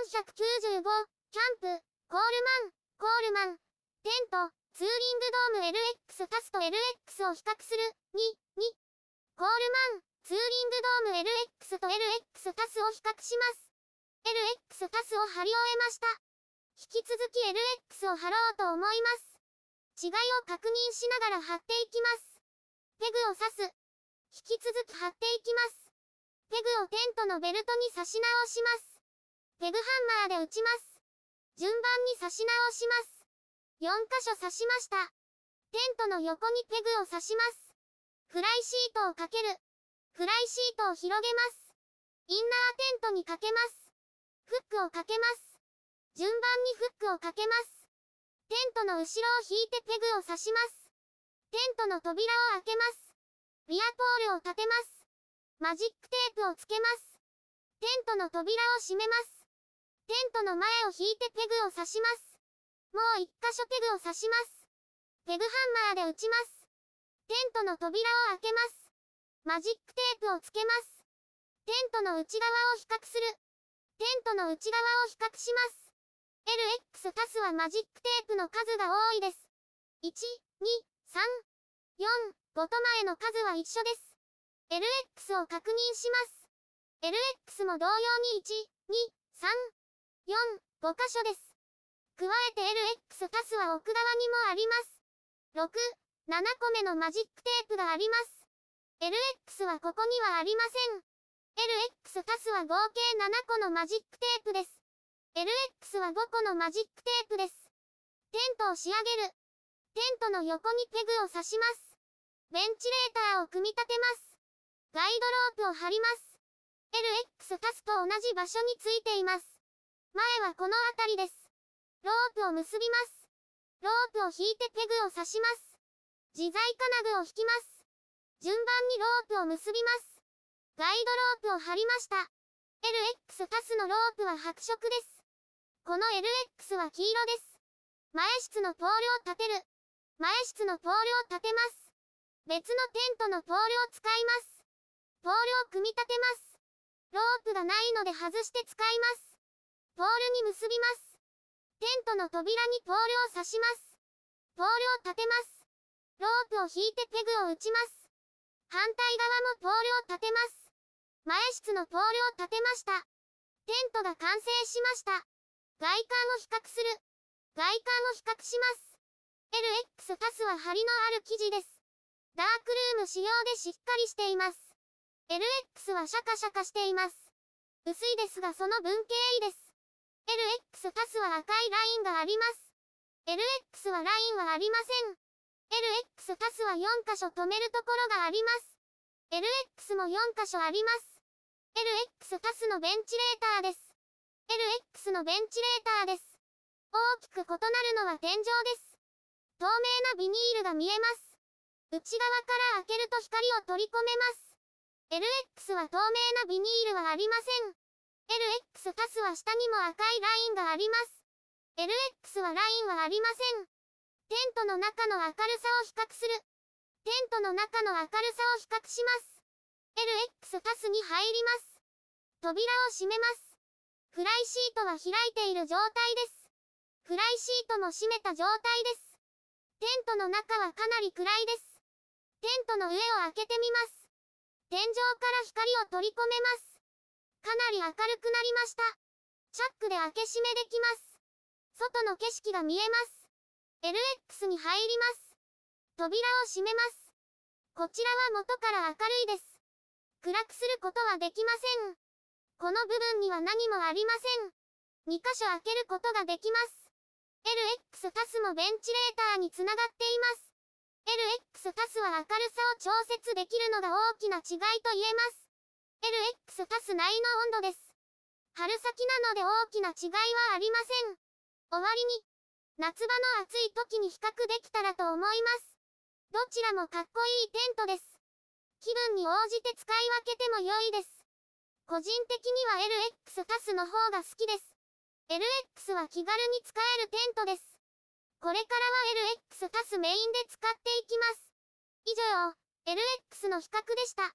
495、キャンプ、コールマン、コールマン、テント、ツーリングドーム LX タスと LX を比較する、2、2、コールマン、ツーリングドーム LX と LX タスを比較します。LX タスを貼り終えました。引き続き LX を貼ろうと思います。違いを確認しながら貼っていきます。ペグを刺す。引き続き貼っていきます。ペグをテントのベルトに差し直します。ペグハンマーで打ちます。順番に差し直します。4箇所刺しました。テントの横にペグを刺します。フライシートをかける。フライシートを広げます。インナーテントにかけます。フックをかけます。順番にフックをかけます。テントの後ろを引いてペグを刺します。テントの扉を開けます。リアポールを立てます。マジックテープをつけます。テントの扉を閉めます。テントの前を引いてペグを刺します。もう一箇所ペグを刺します。ペグハンマーで打ちます。テントの扉を開けます。マジックテープをつけます。テントの内側を比較する。テントの内側を比較します。LX タスはマジックテープの数が多いです。1、2、3、4、5と前の数は一緒です。LX を確認します。LX も同様に1、2、3、4、5箇所です。加えて LX タスは奥側にもあります。6、7個目のマジックテープがあります。LX はここにはありません。LX タスは合計7個のマジックテープです。LX は5個のマジックテープです。テントを仕上げる。テントの横にペグを刺します。ベンチレーターを組み立てます。ガイドロープを張ります。LX タスと同じ場所についています。前はこの辺りです。ロープを結びます。ロープを引いてペグを刺します。自在金具を引きます。順番にロープを結びます。ガイドロープを張りました。LX タスのロープは白色です。この LX は黄色です。前室のポールを立てる。前室のポールを立てます。別のテントのポールを使います。ポールを組み立てます。ロープがないので外して使います。ポールに結びます。テントの扉にポールを刺します。ポールを立てます。ロープを引いてペグを打ちます。反対側もポールを立てます。前室のポールを立てました。テントが完成しました。外観を比較する。外観を比較します。LX タスは張りのある生地です。ダークルーム仕様でしっかりしています。LX はシャカシャカしています。薄いですがその文系いいです。LX タスは赤いラインがあります。LX はラインはありません。LX タスは4箇所止めるところがあります。LX も4箇所あります。LX タスのベンチレーターです。LX のベンチレーターです。大きく異なるのは天井です。透明なビニールが見えます。内側から開けると光を取り込めます。LX は透明なビニールはありません。LX タスは下にも赤いラインがあります。LX はラインはありません。テントの中の明るさを比較する。テントの中の明るさを比較します。LX タスに入ります。扉を閉めます。フライシートは開いている状態です。フライシートも閉めた状態です。テントの中はかなり暗いです。テントの上を開けてみます。天井から光を取り込めます。かなり明るくなりました。チャックで開け閉めできます。外の景色が見えます。LX に入ります。扉を閉めます。こちらは元から明るいです。暗くすることはできません。この部分には何もありません。2箇所開けることができます。LX タスもベンチレーターにつながっています。LX タスは明るさを調節できるのが大きな違いと言えます。LX タス内の温度です。春先なので大きな違いはありません。終わりに、夏場の暑い時に比較できたらと思います。どちらもかっこいいテントです。気分に応じて使い分けても良いです。個人的には LX タスの方が好きです。LX は気軽に使えるテントです。これからは LX タスメインで使っていきます。以上、LX の比較でした。